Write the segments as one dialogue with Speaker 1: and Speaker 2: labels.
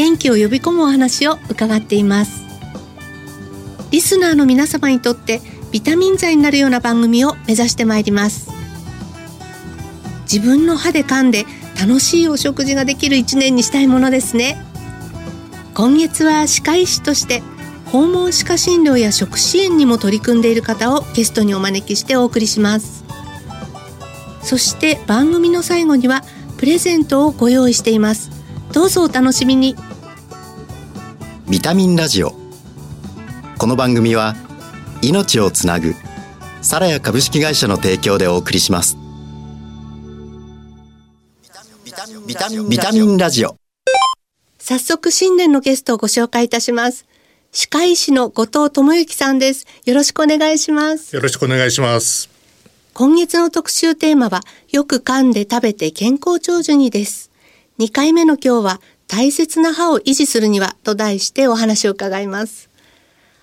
Speaker 1: 元気を呼び込むお話を伺っています。リスナーの皆様にとってビタミン剤になるような番組を目指してまいります。自分の歯で噛んで楽しいお食事ができる一年にしたいものですね。今月は歯科医師として訪問歯科診療や食支援にも取り組んでいる方をゲストにお招きしてお送りします。そして番組の最後にはプレゼントをご用意しています。どうぞお楽しみに。
Speaker 2: ビタミンラジオ。この番組は命をつなぐサラヤ株式会社の提供でお送りします。ビタミンビタミンラジオ。
Speaker 1: 早速新年のゲストをご紹介いたします。歯科医師の後藤智之さんです。よろしくお願いします。
Speaker 3: よろしくお願いします。
Speaker 1: 今月の特集テーマはよく噛んで食べて健康長寿にです。2回目の今日は大切な歯を維持するにはと題してお話を伺います。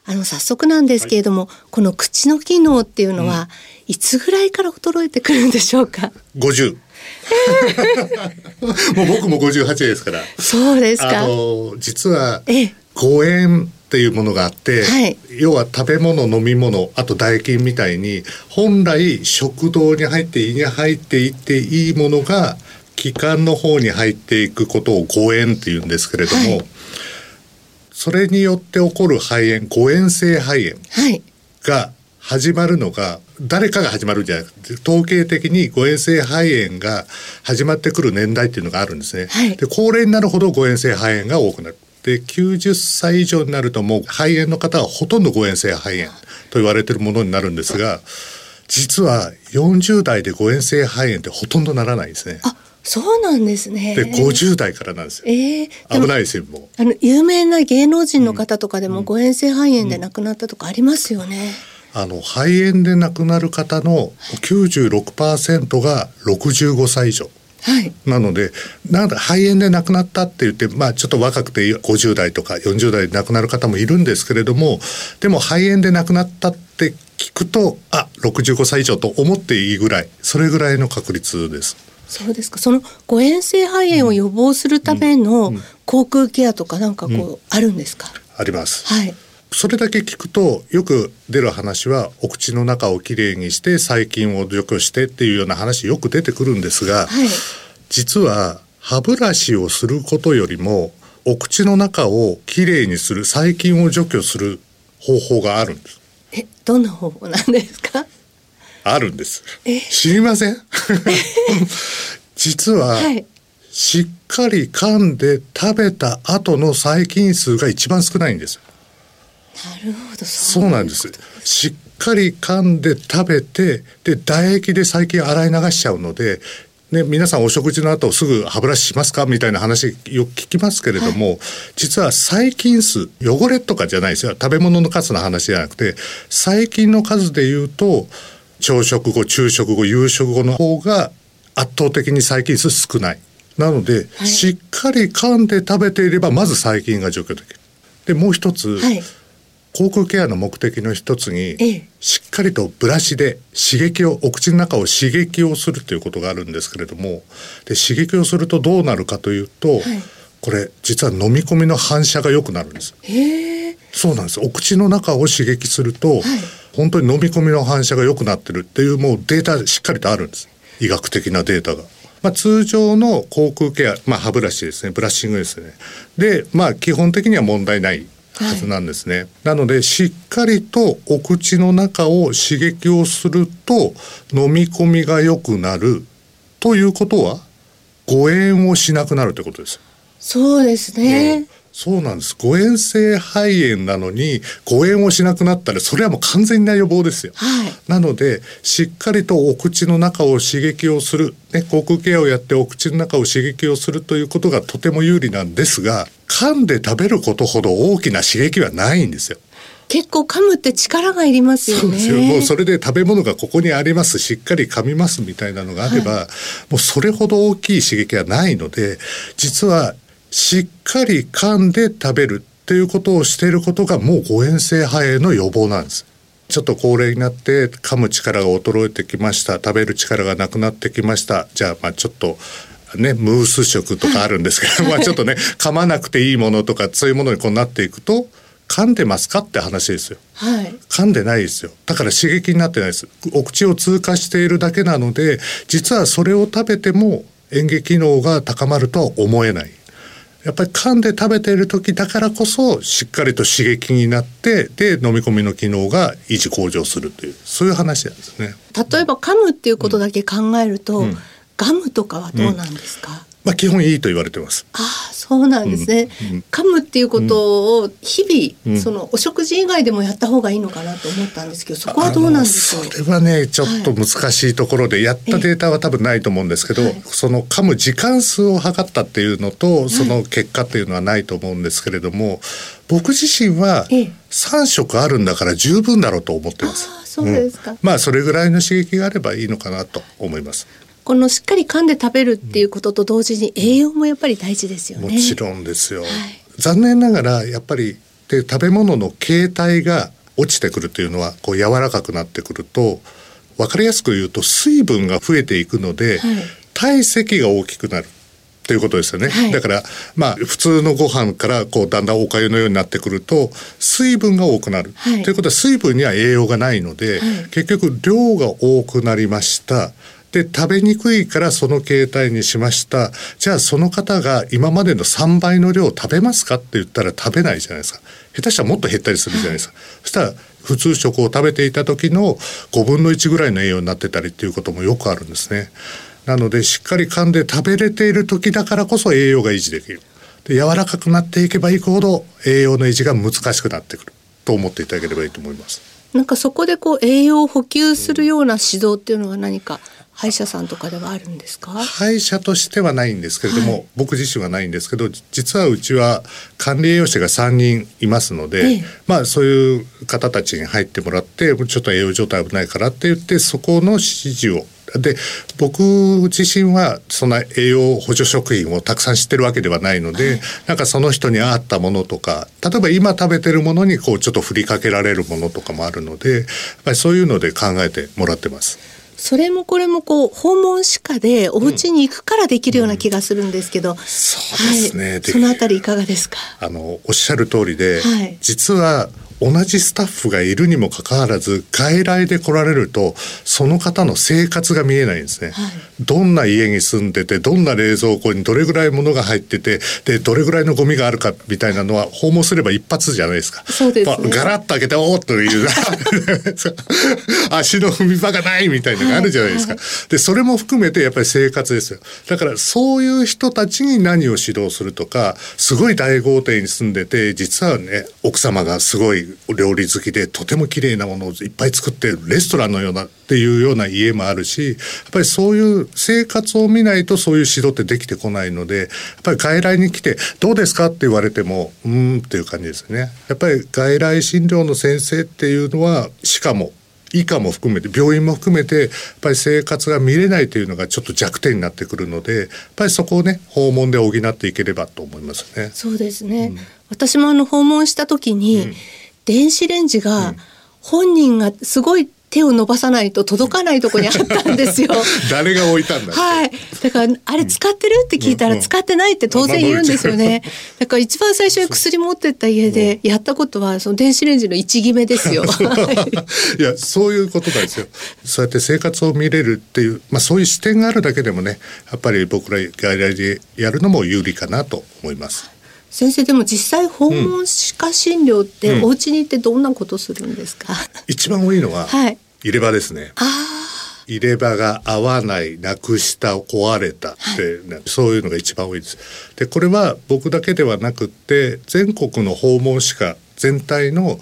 Speaker 1: あの早速なんですけれども、はい、この口の機能っていうのは、うん、いつぐらいから衰えてくるんでしょうか
Speaker 3: ？50 もう僕も58ですから。
Speaker 1: そうですか。
Speaker 3: あの実は誤嚥っていうものがあって、はい、要は食べ物飲み物あと唾液みたいに本来食道に入って胃に入っていっていいものが気管の方に入っていくことを誤嚥っていうんですけれども、はい、それによって起こる肺炎誤嚥性肺炎が始まるのが誰かが始まるんじゃなくて統計的に誤嚥性肺炎が始まってくる年代っていうのがあるんですね。はい、で高齢になるほど誤嚥性肺炎が多くなる。で90歳以上になるともう肺炎の方はほとんど誤嚥性肺炎と言われてるものになるんですが実は40代で誤嚥性肺炎ってほとんどならないんですね。
Speaker 1: あそうなんですね。
Speaker 3: で50代からなんですよ。えー、危ないですよも
Speaker 1: う。あの有名な芸能人の方とかでも誤嚥性肺炎で亡くなったとかありますよね。
Speaker 3: うん、あの肺炎で亡くなる方の96%が65歳以上。はい、なのでなんだ肺炎で亡くなったって言って、まあ、ちょっと若くて50代とか40代で亡くなる方もいるんですけれどもでも肺炎で亡くなったって聞くとあ65歳以上と思っていいぐらいそれぐらいの確率です。
Speaker 1: そうですか。その誤嚥性肺炎を予防するための口腔ケアとかなんかこう、うん、あるんですか？
Speaker 3: あります。はい。それだけ聞くとよく出る話はお口の中をきれいにして細菌を除去してっていうような話よく出てくるんですが、はい、実は歯ブラシをすることよりもお口の中をきれいにする細菌を除去する方法があるんです。
Speaker 1: えどんな方法なんですか？
Speaker 3: あるんです。知りません？実は、はい、しっかり噛んで食べた後の細菌数が一番少ないんです。
Speaker 1: なるほど
Speaker 3: そうなんです。しっかり噛んで食べてで唾液で細菌洗い流しちゃうのでね、皆さんお食事の後すぐ歯ブラシしますかみたいな話よく聞きますけれども、はい、実は細菌数汚れとかじゃないですよ。食べ物の数の話じゃなくて細菌の数でいうと朝食後昼食後夕食後の方が圧倒的に細菌数少ない。なので、はい、しっかり噛んで食べていればまず細菌が除去できる。でもう一つ、はい。口腔ケアの目的の一つに、しっかりとブラシで刺激をお口の中を刺激をするということがあるんですけれどもで刺激をするとどうなるかというと、はい、これ実は飲み込みの反射が良くなるんです。そうなんです。お口の中を刺激すると、はい、本当に飲み込みの反射が良くなってるっていうもうデータしっかりとあるんです。医学的なデータが。まあ、通常の口腔ケア、まあ、歯ブラシですね。ブラッシングですね。でまあ基本的には問題ないはずなんですね、はい、なのでしっかりとお口の中を刺激をすると飲み込みが良くなるということは誤嚥をしなくなるということです。
Speaker 1: そうですね、
Speaker 3: そうなんです。誤嚥性肺炎なのに誤嚥をしなくなったらそれはもう完全な予防ですよ、
Speaker 1: はい、
Speaker 3: なのでしっかりとお口の中を刺激をする、ね、口腔ケアをやってお口の中を刺激をするということがとても有利なんですが噛んで食べることほど大きな刺激はないんですよ。
Speaker 1: 結構噛むって力がいりますよね。
Speaker 3: そうですよ。もうそれで食べ物がここにあります、しっかり噛みますみたいなのがあれば、はい、もうそれほど大きい刺激はないので、実はしっかり噛んで食べるっていうことをしていることがもう誤嚥性肺炎の予防なんです。ちょっと高齢になって噛む力が衰えてきました。食べる力がなくなってきました。じゃあまあちょっとね、ムース食とかあるんですけど、まあちょっとね噛まなくていいものとかそういうものにこうなっていくと噛んでますかって話ですよ、
Speaker 1: はい、
Speaker 3: 噛んでないですよ。だから刺激になってないです。お口を通過しているだけなので実はそれを食べても嚥下機能が高まるとは思えないやっぱり噛んで食べている時だからこそしっかりと刺激になってで飲み込みの機能が維持向上するというそういう話なんですね。
Speaker 1: 例えば噛むっていうことだけ考えると、うん、ガムとかはどうなんですか、うん
Speaker 3: まあ、基本いいと言われてます。
Speaker 1: ああ、そうなんですね。うんうん、噛むっていうことを日々、うん、そのお食事以外でもやった方がいいのかなと思ったんですけど、そこはどうなんでしょう？
Speaker 3: それはね、ちょっと難しいところで、はい、やったデータは多分ないと思うんですけど、その噛む時間数を測ったっていうのと、その結果っていうのはないと思うんですけれども、はい、僕自身は3食あるんだから十分だろうと思ってます。
Speaker 1: そうですか、
Speaker 3: まあそれぐらいの刺激があればいいのかなと思います。
Speaker 1: このしっかり噛んで食べるっていうことと同時に栄養もやっぱり大事ですよね。
Speaker 3: もちろんですよ。はい、残念ながらやっぱりで食べ物の形態が落ちてくるというのはこう柔らかくなってくると分かりやすく言うと水分が増えていくので、はい、体積が大きくなる。ということですよね、はい、だからまあ普通のご飯からこうだんだんおかゆのようになってくると水分が多くなる、はい、ということは水分には栄養がないので、はい、結局量が多くなりましたで食べにくいからその形態にしました。じゃあその方が今までの3倍の量を食べますかって言ったら食べないじゃないですか。下手したらもっと減ったりするじゃないですか、そしたら普通食を食べていた時の5分の1ぐらいの栄養になってたりっていうこともよくあるんですね。なのでしっかり噛んで食べれている時だからこそ栄養が維持できる。で柔らかくなっていけばいくほど栄養の維持が難しくなってくる。と思っていただければいいと思います。
Speaker 1: なんかそこでこう栄養を補給するような指導っていうのは何か歯医者さんとかではあるんですか？
Speaker 3: 歯医者としてはないんですけれども、はい、僕自身はないんですけど実はうちは管理栄養士が3人いますので、ええ、まあそういう方たちに入ってもらってちょっと栄養状態危ないからって言ってそこの指示をで僕自身はそんな栄養補助食品をたくさん知ってるわけではないので、はい、なんかその人に合ったものとか例えば今食べてるものにこうちょっと振りかけられるものとかもあるのでやっぱりそういうので考えてもらってます。
Speaker 1: それもこれもこう訪問歯科でお家に行くからできるような気がするんですけど、うん。うん、
Speaker 3: そうですね、はい、
Speaker 1: そのあたりいかがですか？
Speaker 3: あのおっしゃる通りで、はい、実は同じスタッフがいるにもかかわらず外来で来られるとその方の生活が見えないんですね、はい、どんな家に住んでてどんな冷蔵庫にどれぐらい物が入っててでどれぐらいのゴミがあるかみたいなのは訪問すれば一発じゃないですか。
Speaker 1: そうです、ね、
Speaker 3: ガラッと開けておっという。足の踏み場がないみたいなのがあるじゃないですか、はいはい、でそれも含めてやっぱり生活ですよ。だからそういう人たちに何を指導するとかすごい大豪邸に住んでて実はね奥様がすごい料理好きでとても綺麗なものをいっぱい作ってレストランのようなっていうような家もあるしやっぱりそういう生活を見ないとそういう指導ってできてこないのでやっぱり外来に来て「どうですか?」って言われても「うん」っていう感じですね。やっぱり外来診療の先生っていうのはしかも以下も含めて病院も含めてやっぱり生活が見れないというのがちょっと弱点になってくるのでやっぱりそこをね訪問で補っていければと思いますね。
Speaker 1: そうですね、うん、私もあの訪問した時に、うん電子レンジが本人がすごい手を伸ばさないと届かないとこにあったんですよ。
Speaker 3: 誰が置いたんだ。
Speaker 1: はい。だからあれ使ってるって聞いたら使ってないって当然言うんですよね。だから一番最初に薬持ってった家でやったことはその電子レンジの一決めですよ。
Speaker 3: いやそういうことなんですよ。そうやって生活を見れるっていうまあそういう視点があるだけでもねやっぱり僕ら外来でやるのも有利かなと思います。
Speaker 1: 先生でも実際訪問歯科診療ってお家に行ってどんなことするんですか、うん、
Speaker 3: 一番多いのは入れ歯ですね、
Speaker 1: あ
Speaker 3: 入れ歯が合わないなくした壊れたって、はい、そういうのが一番多いです。でこれは僕だけではなくって全国の訪問歯科全体の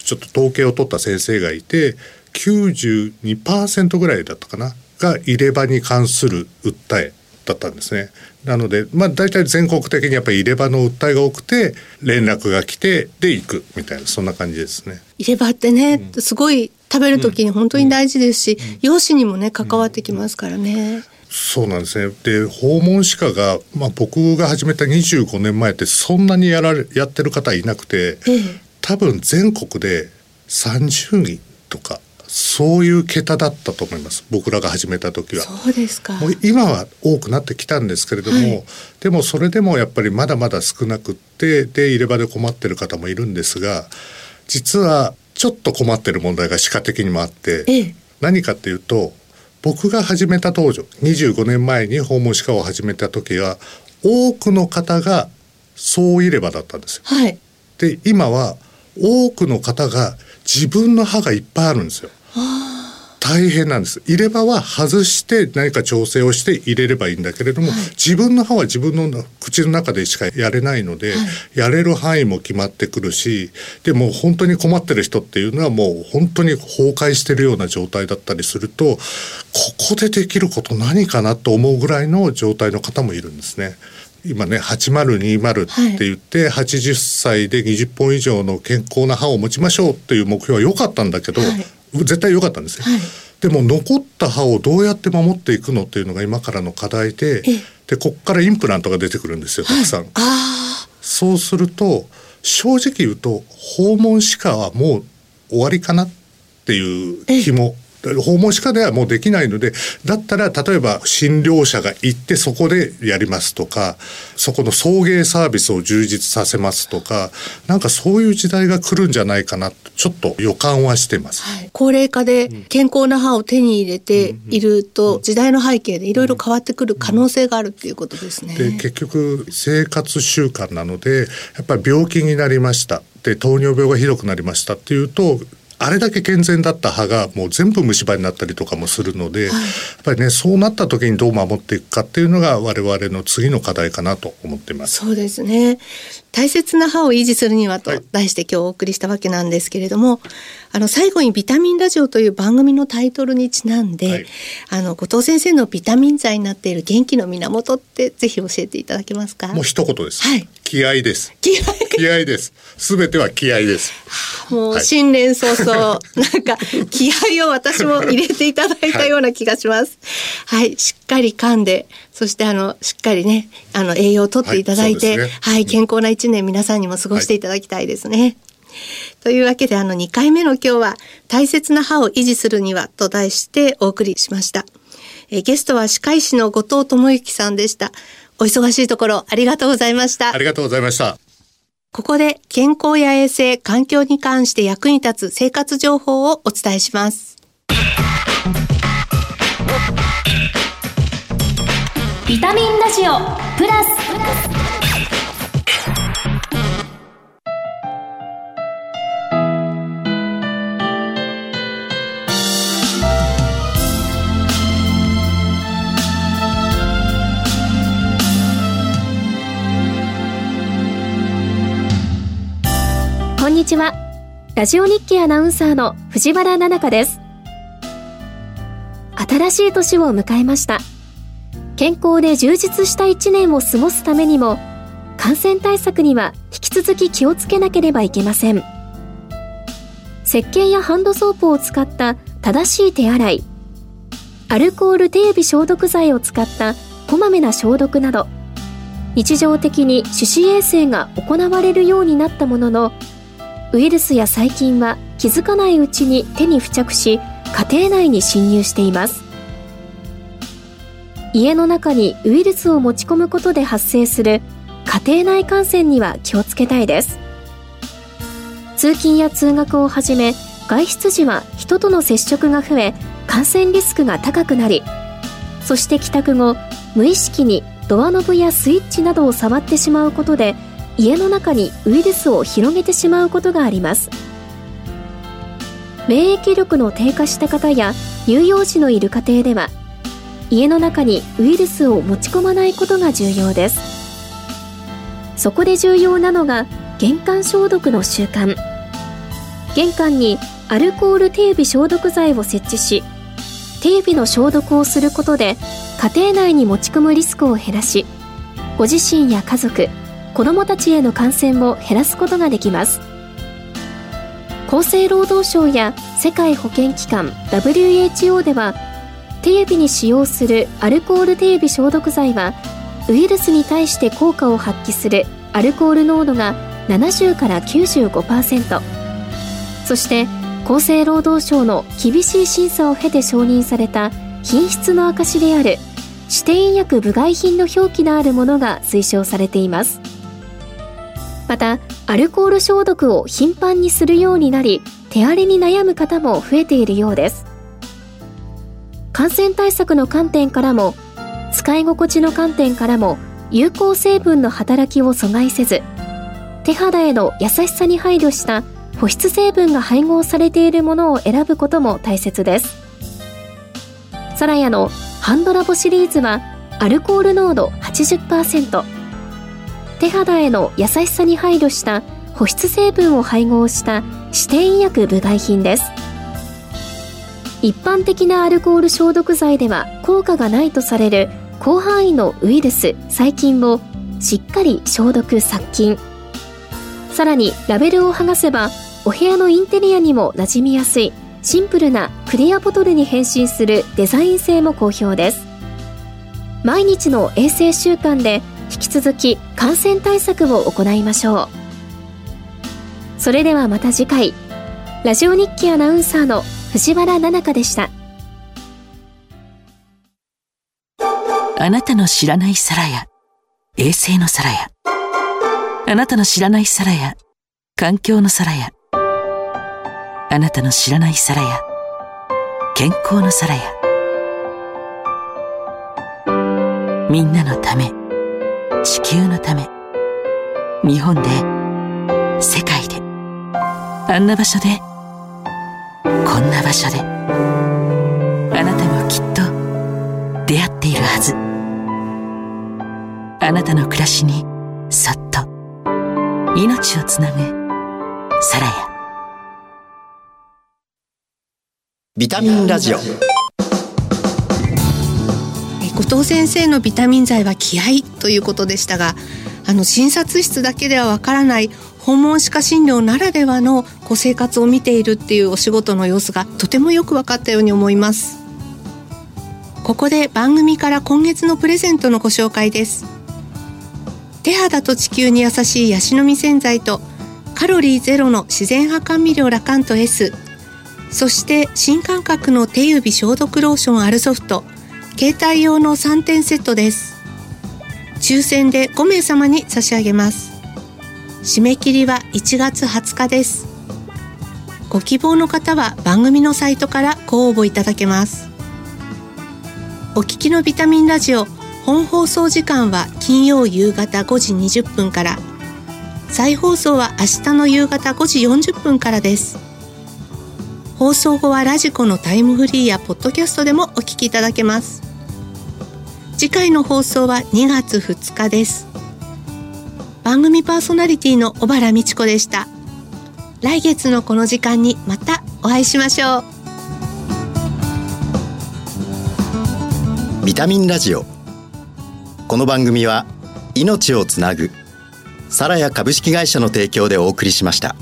Speaker 3: ちょっと統計を取った先生がいて92%ぐらいだったかなが入れ歯に関する訴えだったんですね。なので、まあ、大体全国的にやっぱり入れ歯の訴えが多くて連絡が来てで行くみたいなそんな感じですね。
Speaker 1: 入れ歯ってね、うん、すごい食べる時に本当に大事ですし、うん、容姿にもね関わってきますからね。
Speaker 3: そうなんですね。で訪問歯科が、まあ、僕が始めた25年前ってそんなにやられやってる方いなくて、ええ、多分全国で30人とかそういう桁だったと思います。僕らが始めた時は。
Speaker 1: そうですか。もう
Speaker 3: 今は多くなってきたんですけれども、はい、でもそれでもやっぱりまだまだ少なくってで入れ歯で困ってる方もいるんですが実はちょっと困ってる問題が歯科的にもあって、ええ、何かっていうと僕が始めた当時25年前に訪問歯科を始めた時は多くの方が総入れ歯だったんですよ。
Speaker 1: はい、
Speaker 3: で今は多くの方が自分の歯がいっぱいあるんですよ。大変なんです。入れ歯は外して何か調整をして入れればいいんだけれども、はい、自分の歯は自分の口の中でしかやれないので、はい、やれる範囲も決まってくるしでも本当に困ってる人っていうのはもう本当に崩壊してるような状態だったりするとここでできること何かなと思うぐらいの状態の方もいるんですね。今ね8020って言って、はい、80歳で20本以上の健康な歯を持ちましょうっていう目標は良かったんだけど、はい、絶対良かったんですよ。はい、でも残った歯をどうやって守っていくのっていうのが今からの課題ででこっからインプラントが出てくるんですよたくさん。そうすると正直言うと訪問歯科はもう終わりかなっていう気も訪問歯科ではもうできないのでだったら例えば診療者が行ってそこでやりますとかそこの送迎サービスを充実させますとかなんかそういう時代が来るんじゃないかなちょっと予感はしてます、
Speaker 1: はい、高齢化で健康な歯を手に入れていると時代の背景でいろいろ変わってくる可能性があるっていうことですね。
Speaker 3: で結局生活習慣なのでやっぱり病気になりました。で糖尿病がひどくなりましたっていうとあれだけ健全だった歯がもう全部虫歯になったりとかもするので、はい、やっぱりねそうなった時にどう守っていくかっていうのが我々の次の課題かなと思っています。
Speaker 1: そうですね。大切な歯を維持するにはと題して今日お送りしたわけなんですけれども、はい、あの最後にビタミンラジオという番組のタイトルにちなんで、はい、あの後藤先生のビタミン剤になっている元気の源ってぜひ教えていただけますか？
Speaker 3: もう一言です、
Speaker 1: はい、
Speaker 3: 気合です。
Speaker 1: 気合
Speaker 3: 気合です。すべては気合です。
Speaker 1: もう新年早々、はい、なんか 気合を私も入れていただいたような気がします。はい、しっかり噛んでそしてあのしっかりねあの栄養をとっていただいて、はい、ね。はい、健康な一年皆さんにも過ごしていただきたいですね。はい、というわけであの2回目の今日は大切な歯を維持するにはと題してお送りしました。えゲストは歯科医師の後藤智之さんでした。お忙しいところありがとうございました。
Speaker 3: ありがとうございました。
Speaker 1: ここで健康や衛生、環境に関して役に立つ生活情報をお伝えします。
Speaker 4: ビタミンラジオプラスんにちは。ラジオ日記アナウンサーの藤原奈々香です。新しい年を迎えました。健康で充実した一年を過ごすためにも感染対策には引き続き気をつけなければいけません。石鹸やハンドソープを使った正しい手洗いアルコール手指消毒剤を使ったこまめな消毒など日常的に手指衛生が行われるようになったもののウイルスや細菌は気づかないうちに手に付着し家庭内に侵入しています。家の中にウイルスを持ち込むことで発生する家庭内感染には気をつけたいです。通勤や通学をはじめ外出時は人との接触が増え感染リスクが高くなりそして帰宅後無意識にドアノブやスイッチなどを触ってしまうことで家の中にウイルスを広げてしまうことがあります。免疫力の低下した方や乳幼児のいる家庭では家の中にウイルスを持ち込まないことが重要です。そこで重要なのが玄関消毒の習慣。玄関にアルコール手指消毒剤を設置し手指の消毒をすることで家庭内に持ち込むリスクを減らしご自身や家族子どもたちへの感染を減らすことができます。厚生労働省や世界保健機関 WHO では手指に使用するアルコール手指消毒剤はウイルスに対して効果を発揮するアルコール濃度が70から95%そして厚生労働省の厳しい審査を経て承認された品質の証である指定医薬部外品の表記のあるものが推奨されています。またアルコール消毒を頻繁にするようになり手荒れに悩む方も増えているようです。感染対策の観点からも使い心地の観点からも有効成分の働きを阻害せず手肌への優しさに配慮した保湿成分が配合されているものを選ぶことも大切です。サラヤのハンドラボシリーズはアルコール濃度80%手肌への優しさに配慮した保湿成分を配合した指定医薬部外品です。一般的なアルコール消毒剤では効果がないとされる広範囲のウイルス細菌をしっかり消毒殺菌。さらにラベルを剥がせばお部屋のインテリアにも馴染みやすいシンプルなクリアボトルに変身するデザイン性も好評です。毎日の衛生習慣で引き続き感染対策を行いましょう。それではまた次回。ラジオ日記アナウンサーの藤原奈々香でした。
Speaker 5: あなたの知らない皿や衛星の皿やあなたの知らない皿や環境の皿やあなたの知らない皿や健康の皿やみんなのため。地球のため。日本で世界で。あんな場所でこんな場所で。あなたもきっと出会っているはず。あなたの暮らしにそっと。命をつなぐサラヤ。
Speaker 2: ビタミンラジオ。
Speaker 1: 後藤先生のビタミン剤は気合ということでしたがあの診察室だけではわからない訪問歯科診療ならではのこ生活を見ているっていうお仕事の様子がとてもよく分かったように思います。ここで番組から今月のプレゼントのご紹介です。手肌と地球に優しいヤシの実洗剤とカロリーゼロの自然派甘味料ラカント S そして新感覚の手指消毒ローションアルソフト携帯用の3点セットです。抽選で5名様に差し上げます。締め切りは1月20日です。ご希望の方は番組のサイトからご応募いただけます。お聞きのビタミンラジオ本放送時間は金曜夕方5時20分から。再放送は明日の夕方5時40分からです。放送後はラジコのタイムフリーやポッドキャストでもお聞きいただけます。次回の放送は2月2日です。番組パーソナリティの小原美智子でした。来月のこの時間にまたお会いしましょ
Speaker 2: う。ビタミンラジオ。この番組は命をつなぐサラヤ株式会社の提供でお送りしました。